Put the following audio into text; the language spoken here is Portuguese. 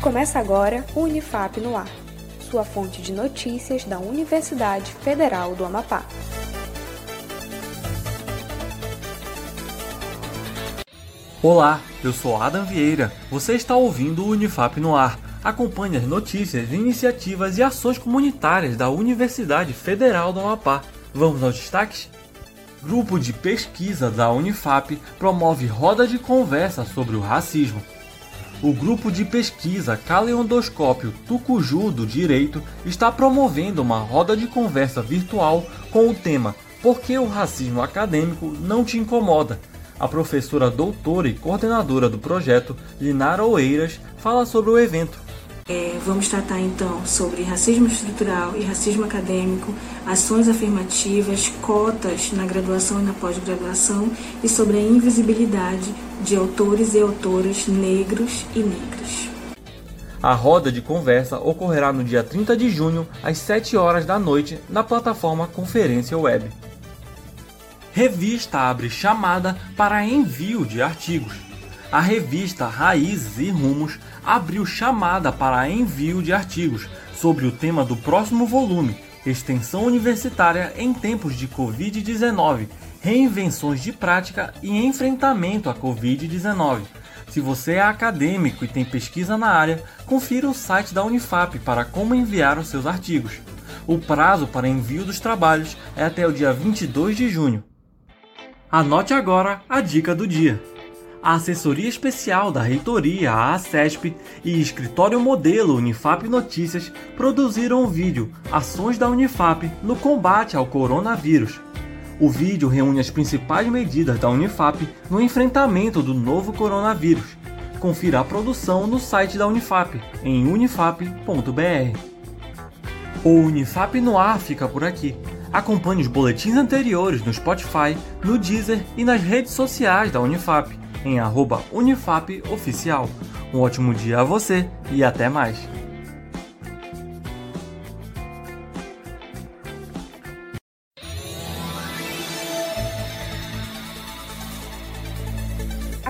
Começa agora o Unifap no Ar, sua fonte de notícias da Universidade Federal do Amapá. Olá, eu sou Adam Vieira. Você está ouvindo o Unifap no Ar. Acompanhe as notícias, iniciativas e ações comunitárias da Universidade Federal do Amapá. Vamos aos destaques? Grupo de pesquisa da Unifap promove roda de conversa sobre o racismo o grupo de pesquisa Caleondoscópio Tucuju do Direito está promovendo uma roda de conversa virtual com o tema Por que o racismo acadêmico não te incomoda? A professora doutora e coordenadora do projeto, Linara Oeiras, fala sobre o evento. É, vamos tratar então sobre racismo estrutural e racismo acadêmico, ações afirmativas, cotas na graduação e na pós-graduação e sobre a invisibilidade de autores e autoras negros e negras. A roda de conversa ocorrerá no dia 30 de junho, às 7 horas da noite, na plataforma Conferência Web. Revista abre chamada para envio de artigos a revista Raízes e Rumos abriu chamada para envio de artigos sobre o tema do próximo volume, Extensão Universitária em Tempos de Covid-19, Reinvenções de Prática e Enfrentamento à Covid-19. Se você é acadêmico e tem pesquisa na área, confira o site da Unifap para como enviar os seus artigos. O prazo para envio dos trabalhos é até o dia 22 de junho. Anote agora a dica do dia a Assessoria Especial da Reitoria, a ACESP, e Escritório Modelo Unifap Notícias produziram o vídeo Ações da Unifap no combate ao coronavírus. O vídeo reúne as principais medidas da Unifap no enfrentamento do novo coronavírus. Confira a produção no site da Unifap, em unifap.br. O Unifap no ar fica por aqui. Acompanhe os boletins anteriores no Spotify, no Deezer e nas redes sociais da Unifap em unifapoficial. Um ótimo dia a você e até mais!